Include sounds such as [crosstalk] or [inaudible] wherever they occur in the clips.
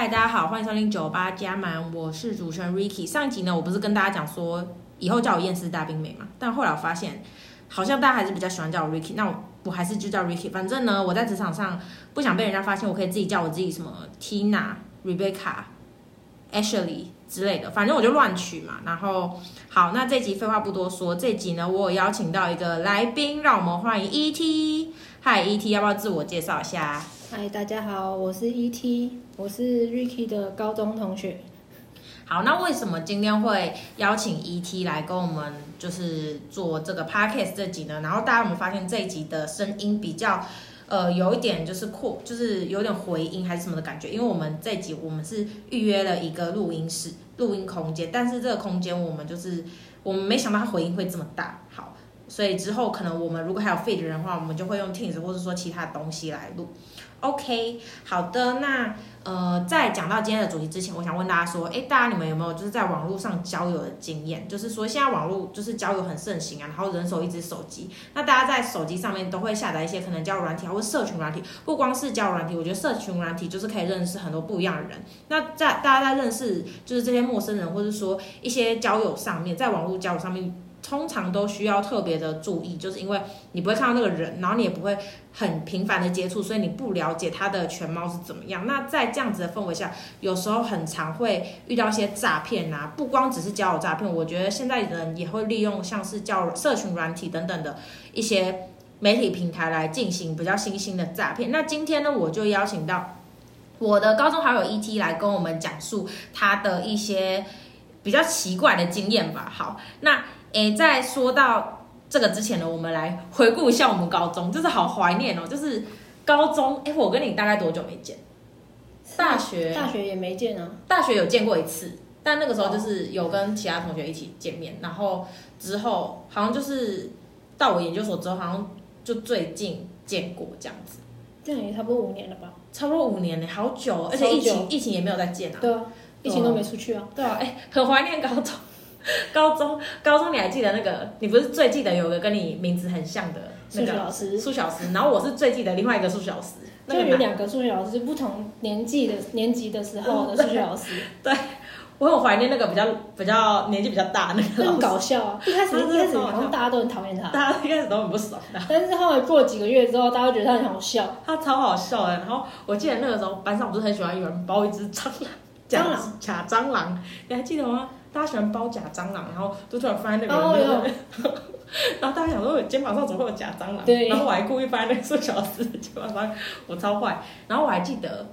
嗨，大家好，欢迎收听酒吧加满，我是主持人 Ricky。上一集呢，我不是跟大家讲说以后叫我厌世大兵妹嘛？但后来我发现，好像大家还是比较喜欢叫我 Ricky，那我我还是就叫 Ricky。反正呢，我在职场上不想被人家发现，我可以自己叫我自己什么 Tina、Rebecca、Ashley 之类的，反正我就乱取嘛。然后好，那这集废话不多说，这集呢，我有邀请到一个来宾，让我们欢迎 ET。嗨，ET，要不要自我介绍一下？嗨，大家好，我是 ET，我是 Ricky 的高中同学。好，那为什么今天会邀请 ET 来跟我们就是做这个 Podcast 这集呢？然后大家有没有发现这一集的声音比较呃有一点就是扩，就是有点回音还是什么的感觉？因为我们这一集我们是预约了一个录音室、录音空间，但是这个空间我们就是我们没想到它回音会这么大。好。所以之后可能我们如果还有 feed 的话，我们就会用 Teams 或者说其他东西来录。OK，好的，那呃，在讲到今天的主题之前，我想问大家说，哎，大家你们有没有就是在网络上交友的经验？就是说现在网络就是交友很盛行啊，然后人手一只手机，那大家在手机上面都会下载一些可能交友软体或社群软体，不光是交友软体，我觉得社群软体就是可以认识很多不一样的人。那在大家在认识就是这些陌生人，或者说一些交友上面，在网络交友上面。通常都需要特别的注意，就是因为你不会看到那个人，然后你也不会很频繁的接触，所以你不了解他的全貌是怎么样。那在这样子的氛围下，有时候很常会遇到一些诈骗啊，不光只是交友诈骗，我觉得现在人也会利用像是交社群软体等等的一些媒体平台来进行比较新兴的诈骗。那今天呢，我就邀请到我的高中好友 ET 来跟我们讲述他的一些比较奇怪的经验吧。好，那。诶，在说到这个之前呢，我们来回顾一下我们高中，就是好怀念哦。就是高中，诶，我跟你大概多久没见？大学，大学也没见啊。大学有见过一次，但那个时候就是有跟其他同学一起见面，然后之后好像就是到我研究所之后，好像就最近见过这样子。这样也差不多五年了吧？差不多五年呢，好久，而且疫情疫情也没有再见啊。对啊，疫情都没出去啊。对啊，诶，很怀念高中。[laughs] 高中，高中你还记得那个？你不是最记得有个跟你名字很像的那个数学老师？数学老师。然后我是最记得另外一个数学老师。那个、就有两个数学老师，不同年纪的年级的时候的 [laughs] 数学老师。对，我很怀念那个比较比较年纪比较大那个。很搞笑啊！一开始一开始好像大家都很讨厌他，大家一开始都很不爽的。但是后来过了几个月之后，大家都觉得他很好笑。他超好笑的。然后我记得那个时候班上不是很喜欢有人包一只蟑螂，蟑螂假蟑螂，你还记得吗？大家喜欢包假蟑螂，然后就突然放在那个 [laughs] 然后大家想说我肩膀上怎么会有假蟑螂？对。然后我还故意放在那个数学老师的肩膀上，我超坏。然后我还记得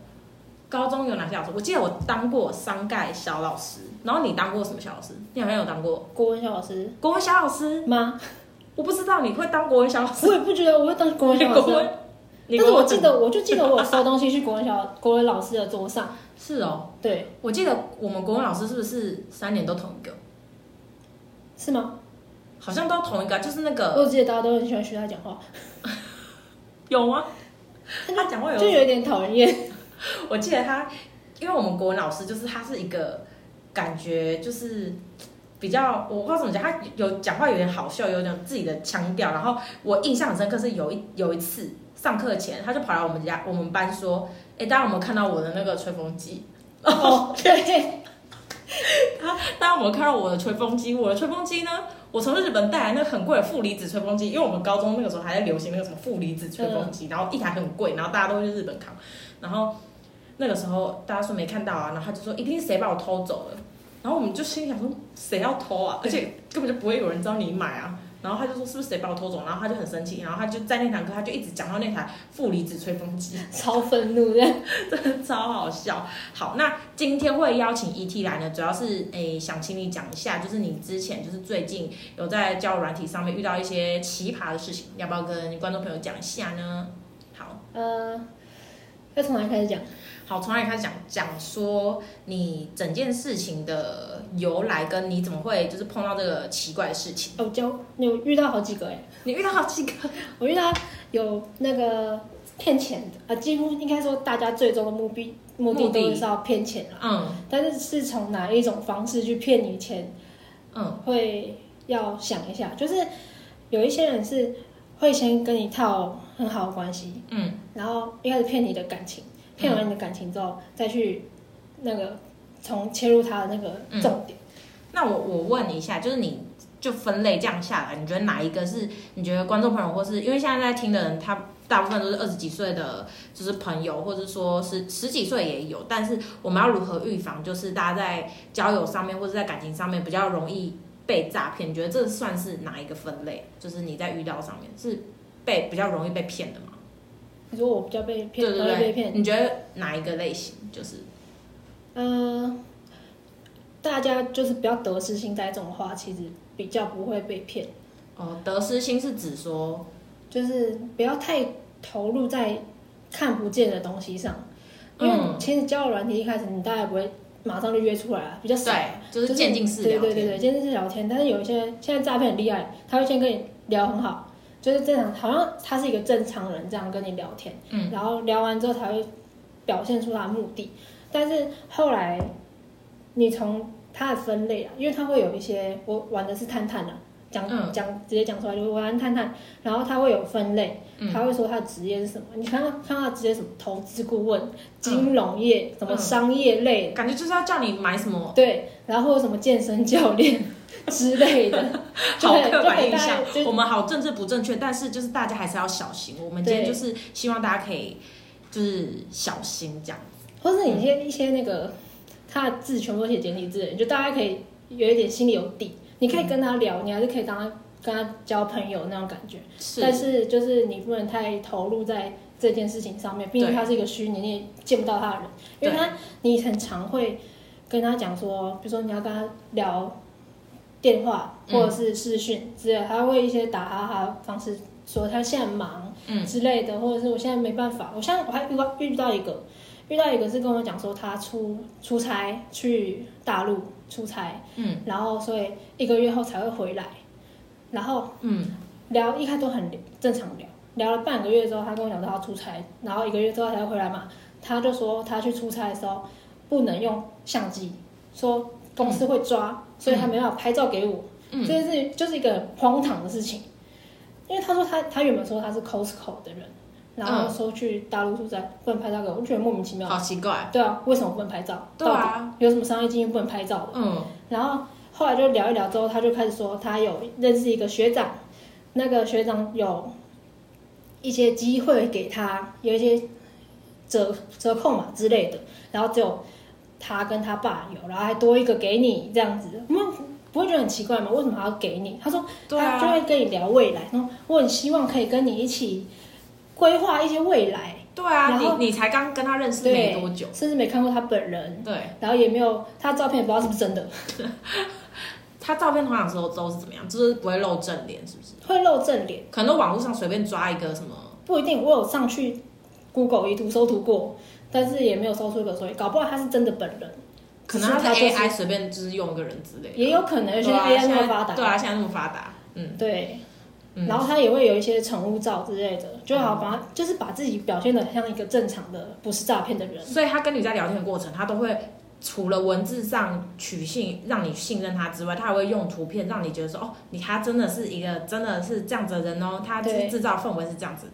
高中有哪些老师？我记得我当过商盖小老师，然后你当过什么小老师？你好像有当过国文小老师。国文小老师吗？我不知道你会当国文小老师。我也不觉得我会当国文小老师。[laughs] 但是我记得，我就记得我有收东西去国文小国文老师的桌上。[laughs] 是哦，对，我记得我们国文老师是不是三年都同一个？是吗？好像都同一个，就是那个。我记得大家都很喜欢学他讲话。[laughs] 有吗？[laughs] 他讲话有就有点讨厌。我记得他，因为我们国文老师就是他是一个感觉就是比较，我不知道怎么讲，他有讲话有点好笑，有点自己的腔调。然后我印象很深刻是有一有一次上课前，他就跑来我们家我们班说。哎，大家有没有看到我的那个吹风机？[laughs] 哦，对。他，大家有没有看到我的吹风机？我的吹风机呢？我从日本带来那个很贵的负离子吹风机，因为我们高中那个时候还在流行那个什么负离子吹风机，然后一台很贵，然后大家都去日本扛。然后那个时候大家说没看到啊，然后他就说一定是谁把我偷走了。然后我们就心里想说，谁要偷啊？而且根本就不会有人知道你买啊。然后他就说是不是谁把我偷走？然后他就很生气，然后他就在那堂课他就一直讲到那台负离子吹风机，[laughs] 超愤怒的，[laughs] 真的超好笑。好，那今天会邀请 ET 来呢，主要是诶想请你讲一下，就是你之前就是最近有在交友软体上面遇到一些奇葩的事情，要不要跟观众朋友讲一下呢？好，呃，要从哪里开始讲？好，从哪里开始讲？讲说你整件事情的由来，跟你怎么会就是碰到这个奇怪的事情。哦，就你有遇到好几个哎，[laughs] 你遇到好几个，[laughs] 我遇到有那个骗钱的啊，几乎应该说大家最终的目的目的都是要骗钱了。嗯，但是是从哪一种方式去骗你钱？嗯，会要想一下，就是有一些人是会先跟你套很好的关系，嗯，然后一开始骗你的感情。骗完你的感情之后，再去那个从切入他的那个重点。嗯、那我我问一下，就是你就分类这样下来，你觉得哪一个是你觉得观众朋友或是因为现在在听的人，他大部分都是二十几岁的，就是朋友，或者说是十几岁也有，但是我们要如何预防，就是大家在交友上面或者在感情上面比较容易被诈骗？你觉得这算是哪一个分类？就是你在遇到上面是被比较容易被骗的吗？你说我比较被骗，对对对，被骗。你觉得哪一个类型就是？嗯、呃，大家就是比较得失心在这种话，其实比较不会被骗。哦，得失心是指说，就是不要太投入在看不见的东西上，因为其实交友软体一开始你大概不会马上就约出来了，比较少，就是渐进式聊天。对对对对，渐进式聊天。但是有一些现在诈骗很厉害，他会先跟你聊很好。就是正常，好像他是一个正常人这样跟你聊天，嗯，然后聊完之后才会表现出他的目的。但是后来你从他的分类啊，因为他会有一些，我玩的是探探的，讲讲直接讲出来就是我玩探探，然后他会有分类，他会说他的职业是什么。你看看看他职业什么，投资顾问、金融业、什么商业类，感觉就是要叫你买什么，对，然后什么健身教练。[laughs] 之类的，好刻板印象。我们好政治不正确，但是就是大家还是要小心。我们今天就是希望大家可以就是小心这样子，或是你一些一些那个他的字全部都写简体字，就大家可以有一点心里有底。你可以跟他聊，你还是可以当他跟他交朋友那种感觉。是，但是就是你不能太投入在这件事情上面，毕竟他是一个虚拟，你也见不到他的人。因为他你很常会跟他讲说，比如说你要跟他聊。电话或者是视讯之类，他会一些打哈哈的方式说他现在忙之类的，或者是我现在没办法。我现在我还遇到遇到一个，遇到一个是跟我讲说他出出差去大陆出差，嗯，然后所以一个月后才会回来，然后嗯。聊一开始都很正常聊，聊了半个月之后，他跟我讲说他出差，然后一个月之后才会回来嘛，他就说他去出差的时候不能用相机，说公司会抓。所以他没办法拍照给我，嗯、这件事情就是一个荒唐的事情。因为他说他他原本说他是 Costco 的人，然后说去大陆出差不能拍照给我，我觉得莫名其妙。好奇怪。对啊，为什么不能拍照？对啊，有什么商业经验不能拍照的？嗯。然后后来就聊一聊之后，他就开始说他有认识一个学长，那个学长有一些机会给他，有一些折折扣嘛之类的，然后只有。他跟他爸有，然后还多一个给你这样子，我们不会觉得很奇怪吗？为什么还要给你？他说，他就会跟你聊未来，然后我很希望可以跟你一起规划一些未来。对啊，然后你你才刚跟他认识没多久，甚至没看过他本人。对，然后也没有他照片，也不知道是不是真的。[laughs] 他照片通常时候都是怎么样？就是不会露正脸，是不是？会露正脸，可能网络上随便抓一个什么，不一定。我有上去 Google 一图搜图过。但是也没有搜出一个，所以搞不好他是真的本人，可能他 AI 随便就是用一个人之类的，也有可能，而且 AI 那么发达，对啊，现在那么发达，嗯，对，然后他也会有一些宠物照之类的，就好把就是把自己表现的像一个正常的，不是诈骗的人。所以他跟你在聊天的过程，他都会除了文字上取信让你信任他之外，他还会用图片让你觉得说，哦，你他真的是一个真的是这样子的人哦，他就是制造氛围是这样子。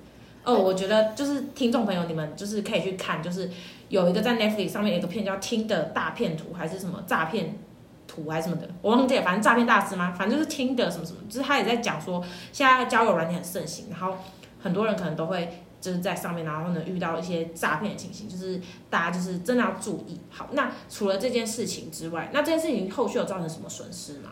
哦，我觉得就是听众朋友，你们就是可以去看，就是有一个在 Netflix 上面有一个片叫《听的大片图》还是什么诈骗图还是什么的，我忘记了，反正诈骗大师嘛，反正就是听的什么什么，就是他也在讲说，现在交友软件很盛行，然后很多人可能都会就是在上面，然后呢遇到一些诈骗的情形，就是大家就是真的要注意。好，那除了这件事情之外，那这件事情后续有造成什么损失吗？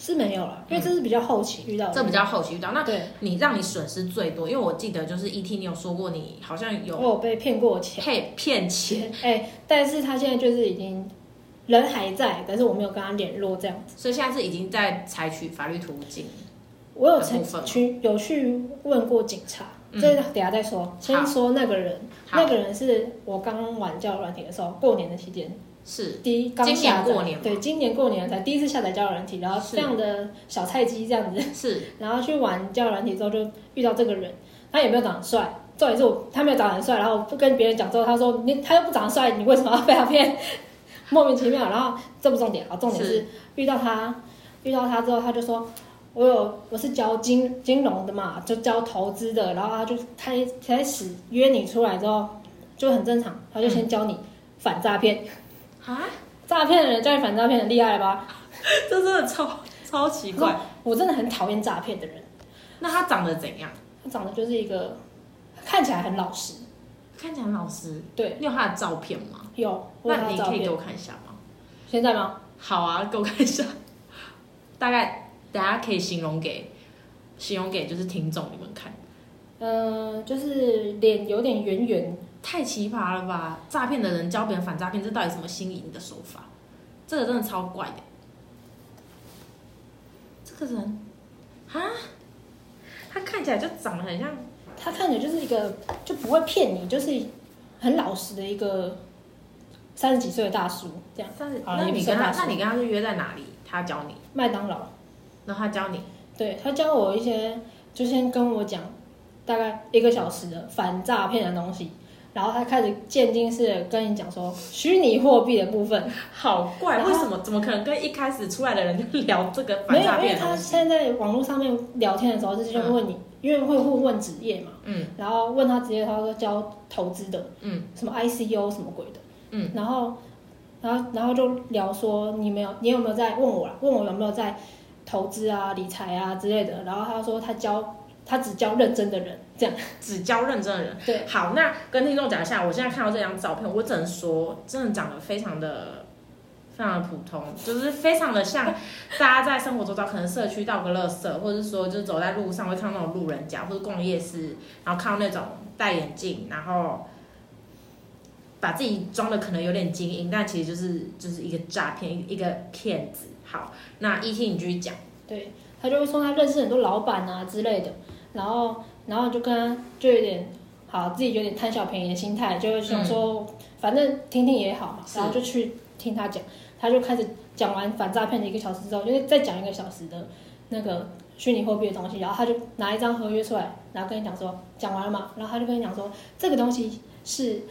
是没有了，因为这是比较后期遇到的，这比较后期遇到。那对你让你损失最多，因为我记得就是 ET，你有说过你好像有我有被骗过钱，骗骗钱。哎，但是他现在就是已经人还在，但是我没有跟他联络这样子，所以现在是已经在采取法律途径。我有去有去问过警察，这等下再说。先说那个人，那个人是我刚玩交友软体的时候，过年的期间。是第一刚下载，今年过年对，今年过年才第一次下载交友软体，然后这样的小菜鸡这样子，是，[laughs] 然后去玩交友软体之后就遇到这个人，他也没有长得帅，重点是我他没有长得很帅，然后不跟别人讲之后，他说你他又不长得帅，你为什么要被他骗？莫名其妙，然后这不重点啊，重点是遇到他，遇到他之后他就说，我有我是教金金融的嘛，就教投资的，然后他就开开始约你出来之后就很正常，他就先教你反诈骗。啊？诈骗的人教你反诈骗，很厉害了吧？[laughs] 这真的超超奇怪。我真的很讨厌诈骗的人。那他长得怎样？他长得就是一个看起来很老实，看起来很老实。对，你有他的照片吗？有。那你可以给我看一下吗？现在吗？好啊，给我看一下。大概大家可以形容给形容给就是听众你们看。嗯、呃，就是脸有点圆圆。太奇葩了吧！诈骗的人教别人反诈骗，这到底什么新颖的手法？这个真的超怪的。这个人，啊，他看起来就长得很像，他看起来就是一个就不会骗你，就是很老实的一个三十几岁的大叔这样。三十，那你跟他，那你跟他是约在哪里？他教你？麦当劳。然后他教你？对，他教我一些，就先跟我讲大概一个小时的反诈骗的东西。然后他开始渐进式的跟你讲说虚拟货币的部分，好怪，为什么？怎么可能跟一开始出来的人就聊这个反诈骗？没有，因为他现在在网络上面聊天的时候，就是就问你，嗯、因为会互问职业嘛，嗯，然后问他职业，他说教投资的，嗯，什么 ICO 什么鬼的，嗯，然后，然后，然后就聊说你没有，你有没有在问我啦？问我有没有在投资啊、理财啊之类的？然后他说他教。他只教认真的人，这样只教认真的人。对，好，那跟听众讲一下，我现在看到这张照片，我只能说，真的长得非常的、非常的普通，就是非常的像大家在生活中找可能社区倒个垃圾，或者是说就是走在路上会看到那种路人甲，或者逛夜市，然后看到那种戴眼镜，然后把自己装的可能有点精英，但其实就是就是一个诈骗，一个骗子。好，那 ET 你继续讲。对，他就会说他认识很多老板啊之类的。然后，然后就跟他就有点好，自己有点贪小便宜的心态，就想说，嗯、反正听听也好嘛。然后就去听他讲，他就开始讲完反诈骗的一个小时之后，就是再讲一个小时的那个虚拟货币的东西。然后他就拿一张合约出来，然后跟你讲说，讲完了嘛。然后他就跟你讲说，这个东西是。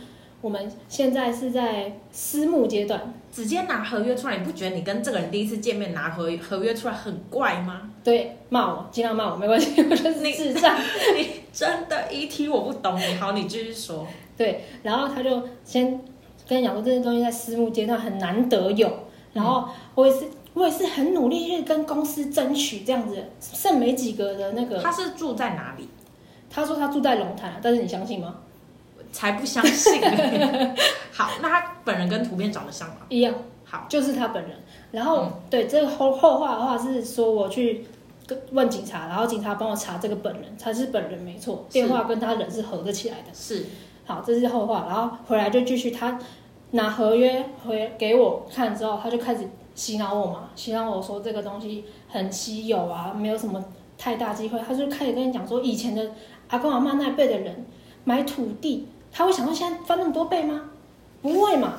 我们现在是在私募阶段，直接拿合约出来，你不觉得你跟这个人第一次见面拿合合约出来很怪吗？对，骂我，尽量骂我，没关系，[laughs] 我就是智障。你，你真的 ET 我不懂你，好，你继续说。对，然后他就先跟你讲说，这些东西在私募阶段很难得有，然后我也是，我也是很努力去跟公司争取这样子，剩没几个的那个。他是住在哪里？他说他住在龙潭，但是你相信吗？才不相信。[laughs] 好，那他本人跟图片长得像吗？一样。好，就是他本人。然后，嗯、对这个后后话的话是说，我去跟问警察，然后警察帮我查这个本人，他是本人没错，电话跟他人是合得起来的。是。好，这是后话。然后回来就继续，他拿合约回给我看之后，他就开始洗脑我嘛，洗脑我说这个东西很稀有啊，没有什么太大机会。他就开始跟你讲说，以前的阿公阿妈那辈的人买土地。他会想到现在翻那么多倍吗？不会嘛。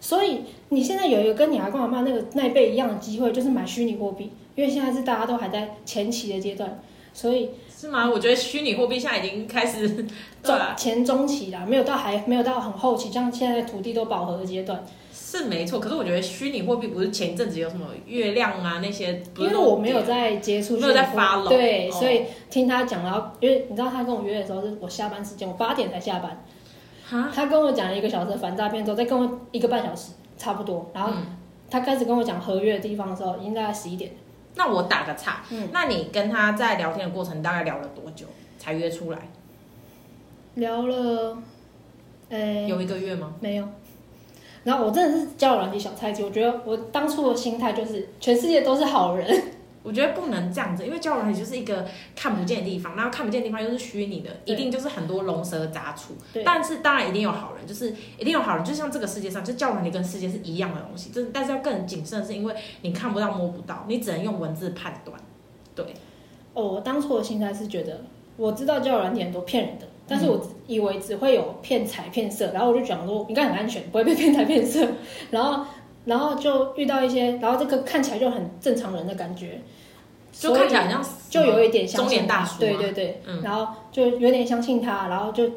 所以你现在有一个跟你阿公阿妈那个那一辈一样的机会，就是买虚拟货币，因为现在是大家都还在前期的阶段，所以是吗？我觉得虚拟货币现在已经开始 [laughs] 中前中期了，没有到还没有到很后期，像现在土地都饱和的阶段。是没错，可是我觉得虚拟货币不是前一阵子有什么月亮啊那些，因为我没有在接触，没有在发了，对，所以听他讲，然后因为你知道他跟我约的时候是我下班时间，我八点才下班。他跟我讲了一个小时的反诈骗之后，再跟我一个半小时差不多，然后他开始跟我讲合约的地方的时候，已经大概十一点。那我打个岔，嗯，那你跟他在聊天的过程大概聊了多久才约出来？聊了，呃，有一个月吗？没有。然后我真的是交友软体小菜鸡，我觉得我当初的心态就是全世界都是好人。我觉得不能这样子，因为交友软体就是一个看不见的地方，然后看不见的地方又是虚拟的，一定就是很多龙蛇杂处。对。但是当然一定有好人，就是一定有好人，就像这个世界上，就交友软体跟世界是一样的东西，就是但是要更谨慎，是因为你看不到摸不到，你只能用文字判断。对。哦，我当初的心态是觉得，我知道交友软体很多骗人的，但是我以为只会有骗财骗色，然后我就讲说应该很安全，不会被骗财骗色，然后。然后就遇到一些，然后这个看起来就很正常人的感觉，就看起来像就有一点相信中年大叔，对对对，嗯，然后就有点相信他，然后就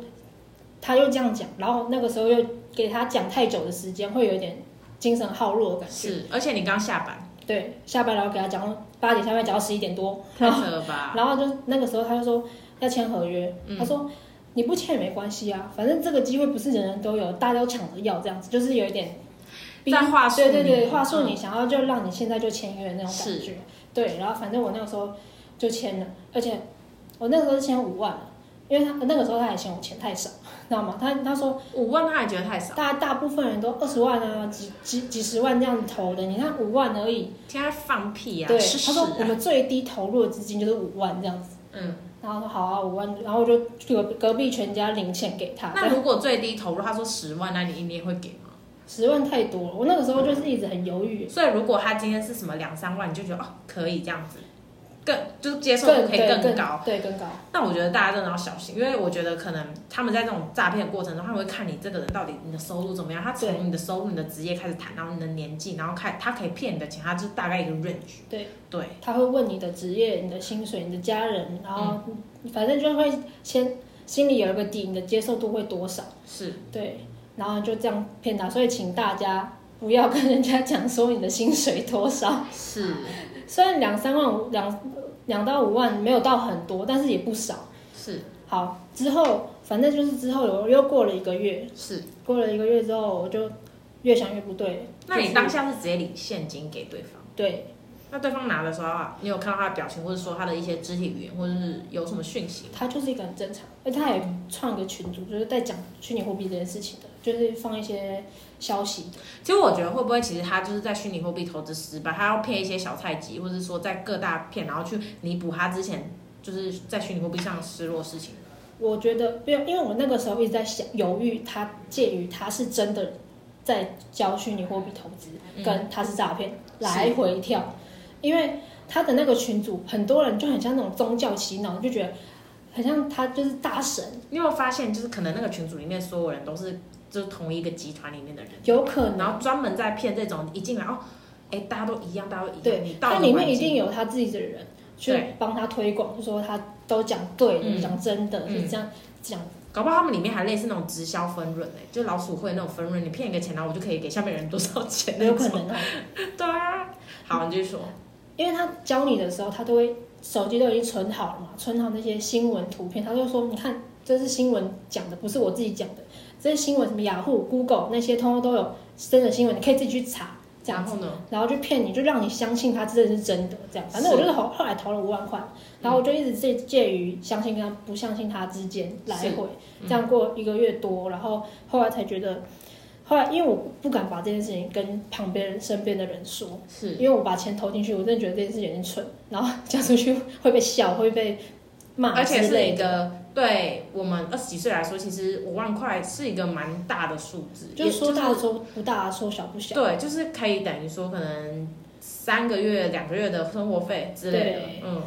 他又这样讲，然后那个时候又给他讲太久的时间，会有一点精神耗弱的感觉。是，而且你刚下班，对，下班然后给他讲八点下班讲到十一点多，太扯吧？[laughs] 然后就那个时候他就说要签合约，嗯，他说你不签也没关系啊，反正这个机会不是人人都有，大家都抢着要这样子，就是有一点。在话术，对对对，话术你想要就让你现在就签约那种感觉，对。然后反正我那个时候就签了，而且我那个时候是签五万，因为他那个时候他还嫌我钱太少，知道吗？他他说五万他还觉得太少，大大部分人都二十万啊，几几几十万这样投的，你看五万而已，现在放屁啊！对，他说我们最低投入的资金就是五万这样子，嗯。然后说好啊，五万，然后我就隔隔壁全家零钱给他。那如果最低投入，他说十万，那你一年会给吗？十万太多了，我那个时候就是一直很犹豫。所以如果他今天是什么两三万，你就觉得哦可以这样子。更就是接受度可以更高，对，更高。那我觉得大家真的要小心，因为我觉得可能他们在这种诈骗的过程中，他们会看你这个人到底你的收入怎么样，他从你的收入、你的职业开始谈，然后你的年纪，然后看他可以骗你的钱，他就是大概一个 range。对对，他会问你的职业、你的薪水、你的家人，然后反正就会先心里有一个底，你的接受度会多少？是对，然后就这样骗他。所以请大家不要跟人家讲说你的薪水多少。是，虽然两三万两。两到五万没有到很多，但是也不少。是，好，之后反正就是之后又又过了一个月，是过了一个月之后，我就越想越不对。那你当下是直接领现金给对方？对。那对方拿的时候啊，你有看到他的表情，或者说他的一些肢体语言，或者是有什么讯息？他就是一个很正常，而且他也创一个群组，就是在讲虚拟货币这件事情的，就是放一些消息。其实我觉得会不会，其实他就是在虚拟货币投资失败，他要骗一些小菜鸡，或者说在各大骗，然后去弥补他之前就是在虚拟货币上失落事情。我觉得不用，因为我那个时候一直在想犹豫，他介于他是真的在教虚拟货币投资，嗯、跟他是诈骗来回跳。因为他的那个群组，很多人就很像那种宗教洗脑，就觉得很像他就是大神。你有没有发现，就是可能那个群组里面所有人都是就是同一个集团里面的人，有可能，然后专门在骗这种一进来哦，哎，大家都一样，大家都一样。对，你他里面一定有他自己的人去帮他推广，就说他都讲对的，讲、嗯、真的，就这样讲。搞不好他们里面还类似那种直销分润哎，就老鼠会那种分润，你骗一个钱，然后我就可以给下面人多少钱？有可能啊。[laughs] 对啊，好，你继续说。因为他教你的时候，他都会手机都已经存好了嘛，存好那些新闻图片，他就说：“你看，这是新闻讲的，不是我自己讲的。这些新闻什么雅虎、Google 那些，通通都有真的新闻，你可以自己去查。这样子，然后呢，然后就骗你，就让你相信他真的是真的。这样，反正我就是后后来投了五万块，然后我就一直介介于相信跟他不相信他之间来回，这样过一个月多，然后后来才觉得。”后来，因为我不敢把这件事情跟旁边人、身边的人说，是因为我把钱投进去，我真的觉得这件事有点蠢，然后 [laughs] 讲出去会被笑，会被骂，而且是一个对我们二十几岁来说，其实五万块是一个蛮大的数字，就是说大说不大，说小不小。对，就是可以等于说可能三个月、两个月的生活费之类的。嗯，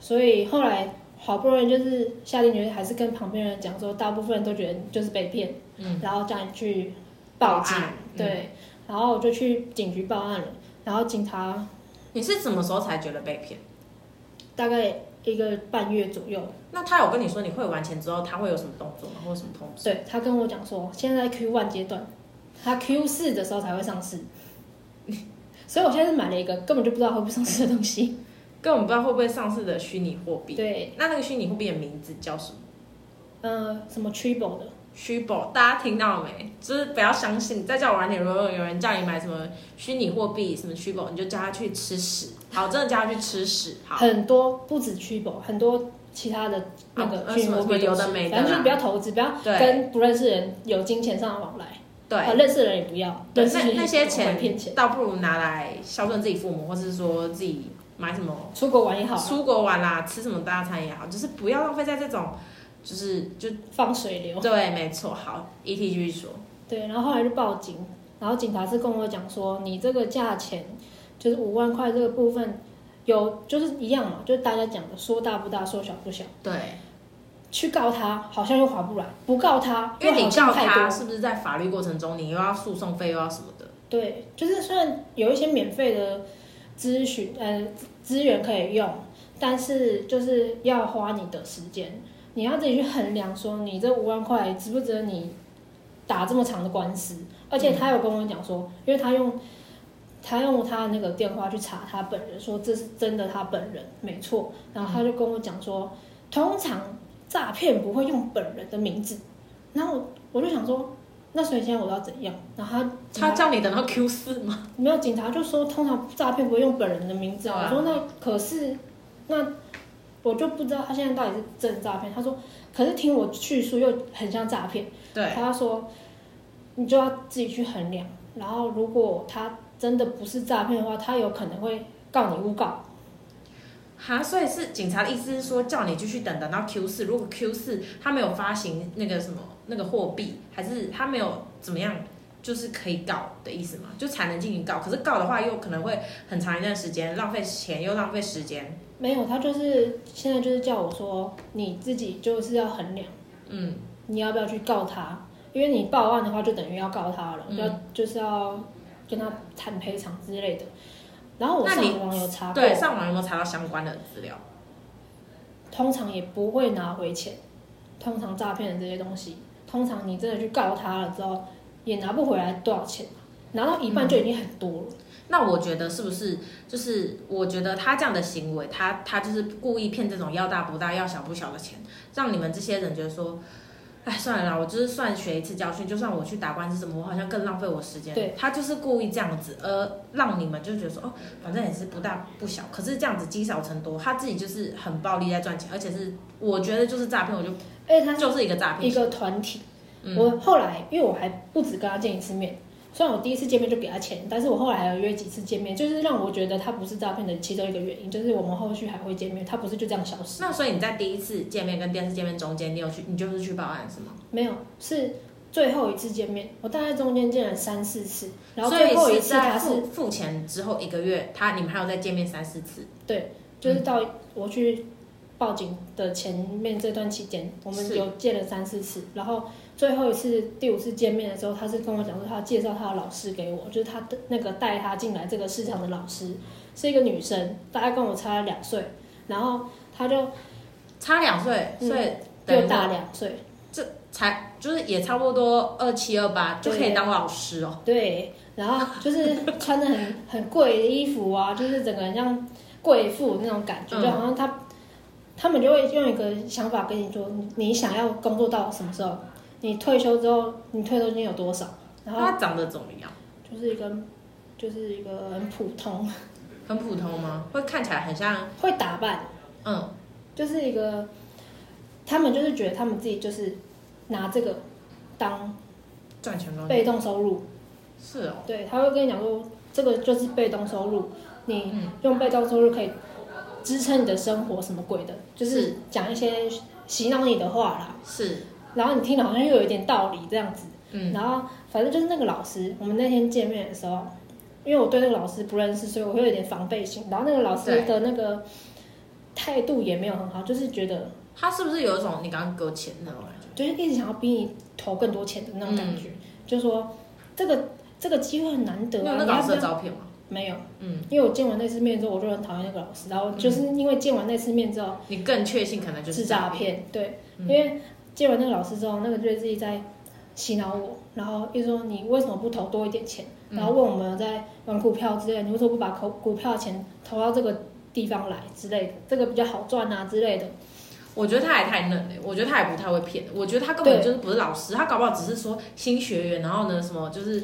所以后来好不容易就是下定决心，还是跟旁边人讲说，大部分人都觉得就是被骗，嗯，然后叫你去。报案，对，然后我就去警局报案了。然后警察，你是什么时候才觉得被骗？大概一个半月左右。那他有跟你说你会完钱之后他会有什么动作吗？或者什么通知？对，他跟我讲说，现在在 Q one 阶段，他 Q 四的时候才会上市。[laughs] 所以我现在是买了一个根本就不知道会不会上市的东西，根本不知道会不会上市的虚拟货币。对，那那个虚拟货币的名字叫什么？呃，什么 Triple 的？虚宝，大家听到了没？就是不要相信，再叫我玩点，如果有人叫你买什么虚拟货币，什么虚宝，你就叫他去吃屎。好，真的叫他去吃屎。好，很多不止虚宝，很多其他的那个虚拟货币有的没的，反正就是不要投资，不要跟不认识人有金钱上的往来。对，认识的人也不要。对，那那些钱骗钱，倒不如拿来孝顺自己父母，或者是说自己买什么出国玩也好，出国玩啦，吃什么大餐也好，就是不要浪费在这种。就是就放水流，对，没错。好，ET 继续说。对，然后后来就报警，然后警察是跟我讲说，你这个价钱就是五万块这个部分有就是一样嘛，就是大家讲的说大不大，说小不小。对。去告他好像又划不来，不告他，因为你告他是不是在法律过程中你又要诉讼费又要什么的？对，就是虽然有一些免费的咨询呃资源可以用，但是就是要花你的时间。你要自己去衡量，说你这五万块值不值得你打这么长的官司？而且他有跟我讲说，因为他用他用他的那个电话去查他本人，说这是真的他本人没错。然后他就跟我讲说，通常诈骗不会用本人的名字。然后我就想说，那所以现在我要怎样？然后他他叫你等到 Q 四吗？没有，警察就说通常诈骗不会用本人的名字。啊、我说那可是那我就不知道他现在到底是真诈骗。他说可是听我叙述又很像诈骗。对，他说你就要自己去衡量。然后如果他真的不是诈骗的话，他有可能会告你诬告。哈，所以是警察的意思是说叫你继续等等到 Q 四，如果 Q 四他没有发行那个什么那个货币，还是他没有怎么样，就是可以告的意思嘛，就才能进行告。可是告的话又可能会很长一段时间，浪费钱又浪费时间。没有，他就是现在就是叫我说你自己就是要衡量，嗯，你要不要去告他？因为你报案的话就等于要告他了，嗯、要就是要跟他谈赔偿之类的。然后我上网有查过，对，上网有没有查到相关的资料？通常也不会拿回钱，通常诈骗的这些东西，通常你真的去告他了之后，也拿不回来多少钱，拿到一半就已经很多了。嗯，那我觉得是不是就是，我觉得他这样的行为，他他就是故意骗这种要大不大要小不小的钱，让你们这些人觉得说。哎，算了啦，我就是算学一次教训。就算我去打官司什么，我好像更浪费我时间。对，他就是故意这样子，而让你们就觉得说，哦，反正也是不大不小。可是这样子积少成多，他自己就是很暴力在赚钱，而且是我觉得就是诈骗，我就，哎，他就是一个诈骗，一个团体。嗯、我后来，因为我还不止跟他见一次面。虽然我第一次见面就给他钱，但是我后来还有约几次见面，就是让我觉得他不是诈骗的其中一个原因，就是我们后续还会见面，他不是就这样消失。那所以你在第一次见面跟第二次见面中间，你有去，你就是去报案是吗？没有，是最后一次见面，我大概中间见了三四次，然后最后一次他是付钱之后一个月，他你们还有再见面三四次？对，就是到我去报警的前面这段期间，我们有见了三四次，然后。最后一次第五次见面的时候，他是跟我讲说，他介绍他的老师给我，就是他的那个带他进来这个市场的老师是一个女生，大概跟我差两岁，然后他就差两岁，所以又大两岁，这才就是也差不多二七二八就可以当老师哦。对，然后就是穿的很很贵的衣服啊，就是整个人像贵妇那种感觉，就好像他他们就会用一个想法跟你说，你想要工作到什么时候？你退休之后，你退休金有多少？然后他长得怎么样？就是一个，就是一个很普通，很普通吗？会看起来很像会打扮，嗯，就是一个，他们就是觉得他们自己就是拿这个当赚钱的被动收入，是哦，对，他会跟你讲说，这个就是被动收入，你用被动收入可以支撑你的生活，什么鬼的，就是讲一些洗脑你的话啦，是。然后你听了好像又有一点道理这样子，嗯，然后反正就是那个老师，我们那天见面的时候，因为我对那个老师不认识，所以我会有点防备心。然后那个老师的那个态度也没有很好，就是觉得他是不是有一种你刚刚给我钱那种感觉，就是一直想要逼你投更多钱的那种感觉，嗯、就说这个这个机会很难得、啊。有那个老师的照片吗？没有，嗯，因为我见完那次面之后，我就很讨厌那个老师。然后就是因为见完那次面之后，你更确信可能就是诈骗，对，嗯、因为。见完那个老师之后，那个就自己在洗脑我，然后一直说你为什么不投多一点钱？然后问我们在玩股票之类的，你为什么不把投股票钱投到这个地方来之类的？这个比较好赚啊之类的。我觉得他也太嫩了，我觉得他也不太会骗。我觉得他根本就是不是老师，他搞不好只是说新学员，然后呢什么就是。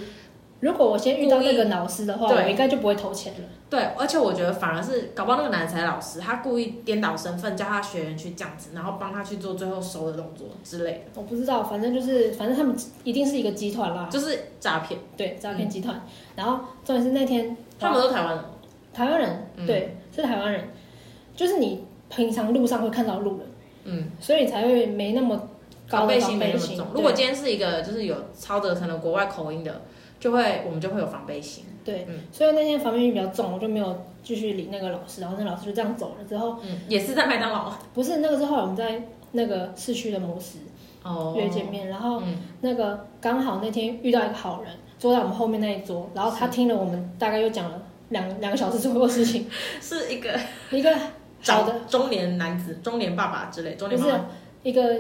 如果我先遇到那个老师的话，我应该就不会投钱了。对，而且我觉得反而是搞不好那个男才老师，他故意颠倒身份，叫他学员去这样子，然后帮他去做最后收的动作之类的。我不知道，反正就是，反正他们一定是一个集团啦，就是诈骗，对，诈骗集团。嗯、然后重点是那天他们都台湾人，台湾人，对，嗯、是台湾人，就是你平常路上会看到路人，嗯，所以你才会没那么高的防备心，没那么重。如果今天是一个就是有操着可能国外口音的。就会，我们就会有防备心。对，嗯，所以那天防备心比较重，我就没有继续理那个老师。然后那老师就这样走了之后，嗯，也是在麦当劳。不是，那个时候我们在那个市区的摩斯哦约见面，然后那个刚好那天遇到一个好人坐在我们后面那一桌，然后他听了我们大概又讲了两两个小时左右的事情，[laughs] 是一个 [laughs] 一个好的中年男子、中年爸爸之类，中年妈妈不是一个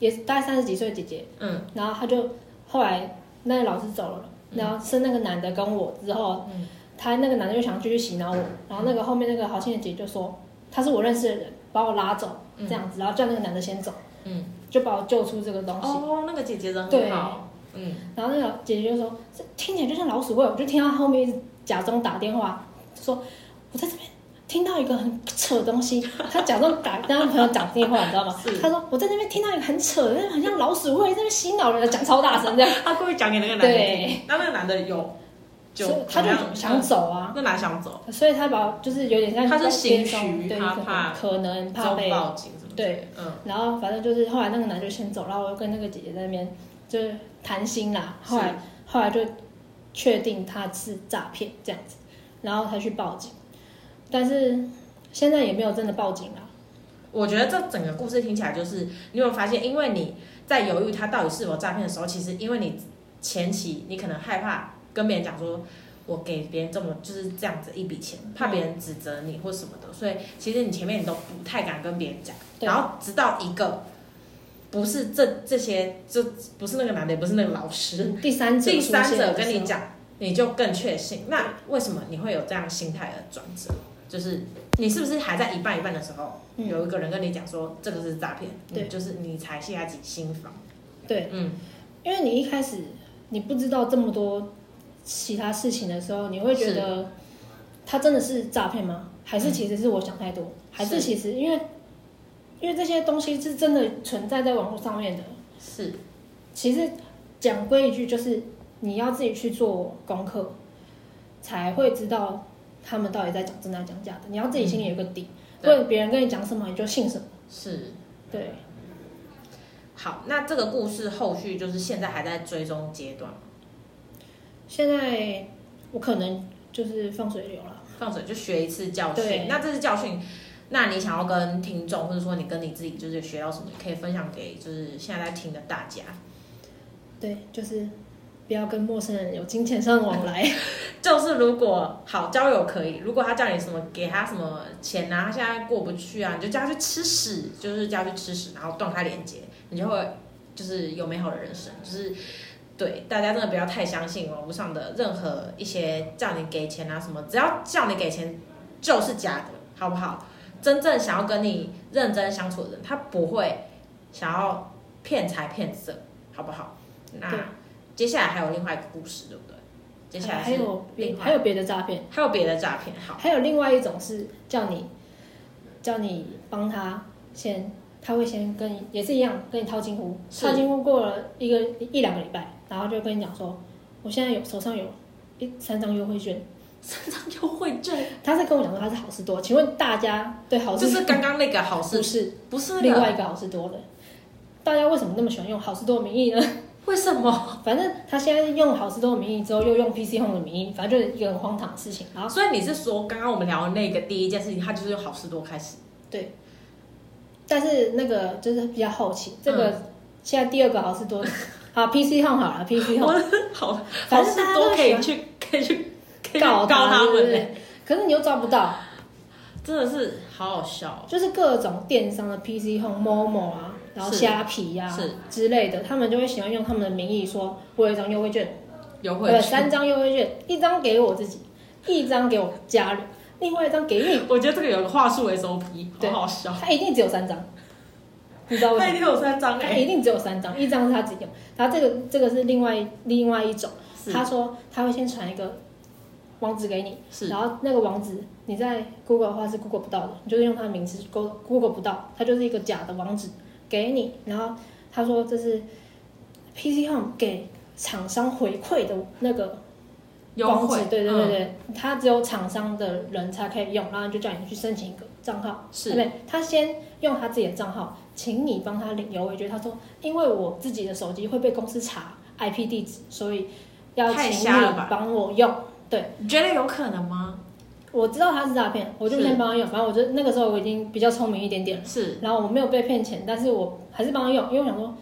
也是大概三十几岁的姐姐，嗯，然后他就后来那个老师走了。然后是那个男的跟我之后，嗯、他那个男的就想继续洗脑我，然后那个后面那个好心的姐就说他是我认识的人，把我拉走这样子，然后叫那个男的先走，嗯，就把我救出这个东西。哦，那个姐姐人很好。嗯，然后那个姐姐就说，这听起来就像老鼠会，我就听到后面一直假装打电话，说我在这边听到一个很扯的东西，他假装打跟他朋友讲电话，你知道吗？他说我在那边听到一个很扯的，很像老鼠会在那边洗脑人，讲超大声这样。[laughs] 他故意讲给那个男的听，那那个男的有。就他就想走啊，那哪想走？所以他把就是有点像他是心虚，对，他怕可能怕被报警什么对，嗯，然后反正就是后来那个男就先走，然后我就跟那个姐姐在那边就是谈心啦。后来后来就确定他是诈骗这样子，然后才去报警，但是现在也没有真的报警啊。我觉得这整个故事听起来就是，你有没有发现，因为你在犹豫他到底是否诈骗的时候，其实因为你前期你可能害怕。跟别人讲说，我给别人这么就是这样子一笔钱，怕别人指责你或什么的，所以其实你前面你都不太敢跟别人讲，然后直到一个不是这这些，就不是那个男的，也不是那个老师，第三者第三者跟你讲，你就更确信。那为什么你会有这样心态的转折？就是你是不是还在一半一半的时候，有一个人跟你讲说这个是诈骗，对，就是你才下起心房。对，嗯，因为你一开始你不知道这么多。其他事情的时候，你会觉得他真的是诈骗吗？还是其实是我想太多？嗯、还是其实因为因为这些东西是真的存在在网络上面的？是，其实讲归一句，就是你要自己去做功课，才会知道他们到底在讲真的讲假的。你要自己心里有个底，不然别人跟你讲什么你就信什么。是，对。好，那这个故事后续就是现在还在追踪阶段。现在我可能就是放水流了，放水就学一次教训。那这次教训，那你想要跟听众，或者说你跟你自己，就是学到什么，可以分享给就是现在在听的大家。对，就是不要跟陌生人有金钱上的往来。[laughs] 就是如果好交友可以，如果他叫你什么，给他什么钱啊，他现在过不去啊，你就叫他去吃屎，就是叫他去吃屎，然后断开连接，你就会就是有美好的人生，就是。对，大家真的不要太相信网络上的任何一些叫你给钱啊什么，只要叫你给钱就是假的，好不好？真正想要跟你认真相处的人，他不会想要骗财骗色，好不好？那接下来还有另外一个故事，对不对？接下来还有别还有别的诈骗，还有别的诈骗，好，还有另外一种是叫你叫你帮他先，他会先跟你也是一样跟你套近乎，套近乎过了一个一两个礼拜。然后就跟你讲说，我现在有手上有一三张优惠券，三张优惠券。他在跟我讲说他是好事多，请问大家对好事多？就是刚刚那个好事，不是不是另外一个好事多的。大家为什么那么喜欢用好事多的名义呢？为什么？[laughs] 反正他现在用好事多的名义之后，又用 PC Home 的名义，反正就是一个很荒唐的事情。然后，所以你是说，刚刚我们聊的那个第一件事情，他就是用好事多开始？对。但是那个就是比较好奇，这个现在第二个好事多。[laughs] 好，PC Home 好了，PC Home [laughs] 好，反正大家都可以去，可以去告告他们。对，可是你又抓不到，真的是好好笑。就是各种电商的 PC Home、Momo 啊，然后虾皮呀之类的，他们就会喜欢用他们的名义说，我有一张优惠券，优惠券，三张优惠券，一张给我自己，一张给我家人，另外一张给你。[laughs] 我觉得这个有个话术 SOP，好好笑。他一定只有三张。你知道为什么？他一定有三张，他一定只有三张，一张是他自己用。然后这个这个是另外另外一种，他说他会先传一个网址给你，然后那个网址你在 Google 的话是 Google 不到的，你就是用他的名字 Google Google 不到，它就是一个假的网址给你。然后他说这是 PC Home 给厂商回馈的那个网址，对对对对，他只有厂商的人才可以用，然后就叫你去申请一个账号，是对，他先用他自己的账号。请你帮他领优惠券。他说：“因为我自己的手机会被公司查 IP 地址，所以要请你帮我用。”对，你觉得有可能吗？我知道他是诈骗，我就先帮他用。反正我就那个时候我已经比较聪明一点点了。是，然后我没有被骗钱，但是我还是帮他用，因为我想说，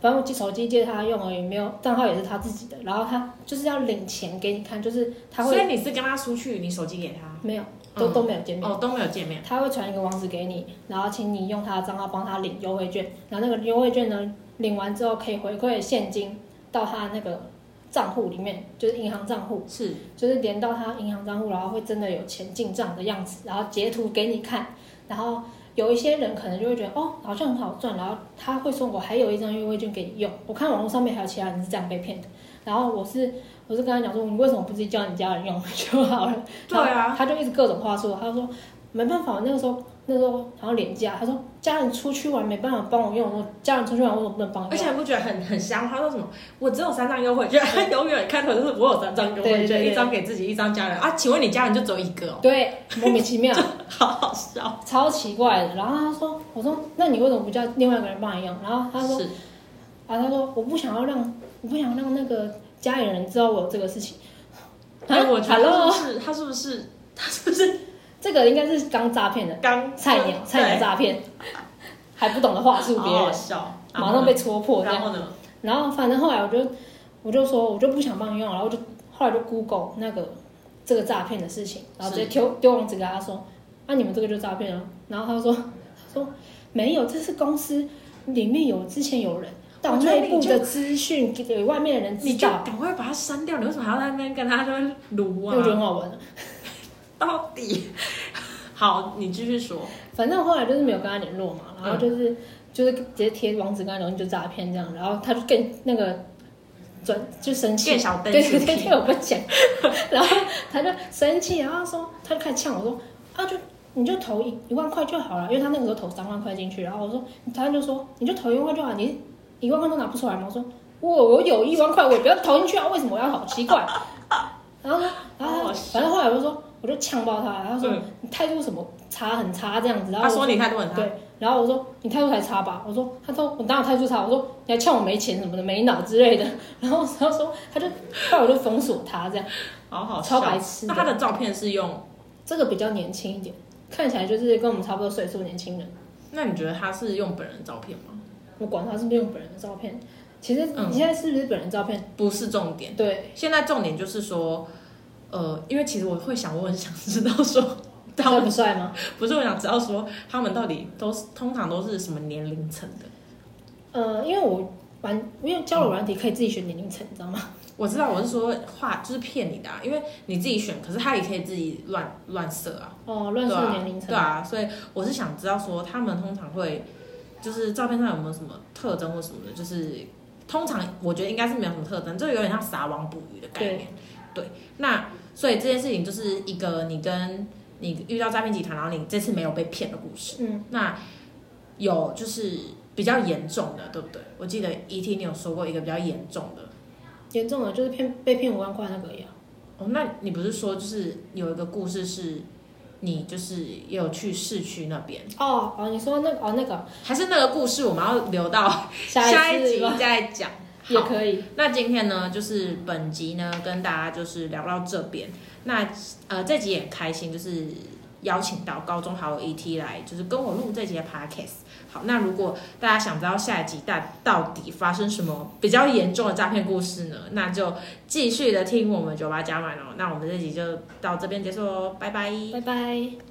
反正我手机借他用而已，没有账号也是他自己的。然后他就是要领钱给你看，就是他会。所以你是跟他出去，你手机给他？没有。都都没有见面哦，都没有见面。他会传一个网址给你，然后请你用他的账号帮他领优惠券。然后那个优惠券呢，领完之后可以回馈现金到他那个账户里面，就是银行账户。是，就是连到他银行账户，然后会真的有钱进账的样子，然后截图给你看。然后有一些人可能就会觉得哦，好像很好赚，然后他会说我还有一张优惠券给你用。我看网络上面还有其他人是这样被骗的，然后我是我是跟他讲说，你为什么不自己叫你家人用就好了？对啊，他就一直各种话术，他说。没办法，那个时候那个时候好像廉价，他说家人出去玩没办法帮我用，我家人出去玩为什么不能帮我用？而且还不觉得很很香？他说什么？我只有三张优惠券，永远开头就是 [laughs] 我有三张优惠券，一张给自己，一张家人啊？请问你家人就只有一个哦？对，莫名其妙，好好笑，超奇怪的。然后他说，我说那你为什么不叫另外一个人帮你用？然后他说，啊，他说我不想要让我不想让那个家里人知道我有这个事情。哎，我觉得是他是不是他是不是？这个应该是刚诈骗的，刚菜鸟 [laughs] 菜鸟诈骗，还不懂得话术别笑，马上被戳破这样。然后呢？然后反正后来我就我就说我就不想帮你用，然后我就后来就 Google 那个这个诈骗的事情，然后直接丢丢网址给他说，那、啊、你们这个就诈骗了。然后他说他说没有，这是公司里面有之前有人到内部的资讯给外面的人知道，你就赶快把它删掉。你为什么还要在那边跟他说撸啊？我觉得很好玩到底 [laughs] 好，你继续说。反正后来就是没有跟他联络嘛，然后就是、嗯、就是直接贴网址跟他联络就诈骗这样，然后他就更那个转就生气，对对对，听我不讲，[laughs] 然后他就生气，然后说他就开始呛我说啊，就你就投一一万块就好了，因为他那个时候投三万块进去，然后我说他就说你就投一万块就好，你一万块都拿不出来吗？我说我我有一万块，我也不要投进去啊，为什么我要好奇怪？[laughs] 然后说然后反正后来我就说。我就呛爆他，他说你态度什么差很差这样子，然后他说你态度很差，对，然后我说你态度才差吧，我说他说我哪有态度差，我说你还呛我没钱什么的没脑之类的，[laughs] 然后他说他就后来我就封锁他这样，好好超白痴。那他的照片是用？这个比较年轻一点，看起来就是跟我们差不多岁数年轻人。那你觉得他是用本人照片吗？我管他是不是用本人的照片，其实你现在是不是本人照片、嗯、不是重点，对，现在重点就是说。呃，因为其实我会想，我很想知道说，[laughs] 他们帅吗？不是，我想知道说，他们到底都是通常都是什么年龄层的？呃，因为我玩，因为交友软体可以自己选年龄层，你知道吗？我知道，我是说话就是骗你的啊，因为你自己选，可是他也可以自己乱乱设啊。哦，乱设年龄层。对啊，所以我是想知道说，他们通常会就是照片上有没有什么特征或什么的？就是通常我觉得应该是没有什么特征，就有点像撒网捕鱼的概念。对，那所以这件事情就是一个你跟你遇到诈骗集团，然后你这次没有被骗的故事。嗯，那有就是比较严重的，对不对？我记得 ET 你有说过一个比较严重的，严重的就是骗被骗五万块那个呀。哦，那你不是说就是有一个故事是，你就是也有去市区那边？哦哦，你说那个哦那个，还是那个故事我们要留到下一集再讲。也可以。那今天呢，就是本集呢，跟大家就是聊到这边。那呃，这集也很开心，就是邀请到高中好友 ET 来，就是跟我录这集的 Podcast。好，那如果大家想知道下一集大到底发生什么比较严重的诈骗故事呢，那就继续的听我们酒吧加满哦。那我们这集就到这边结束喽，拜拜，拜拜。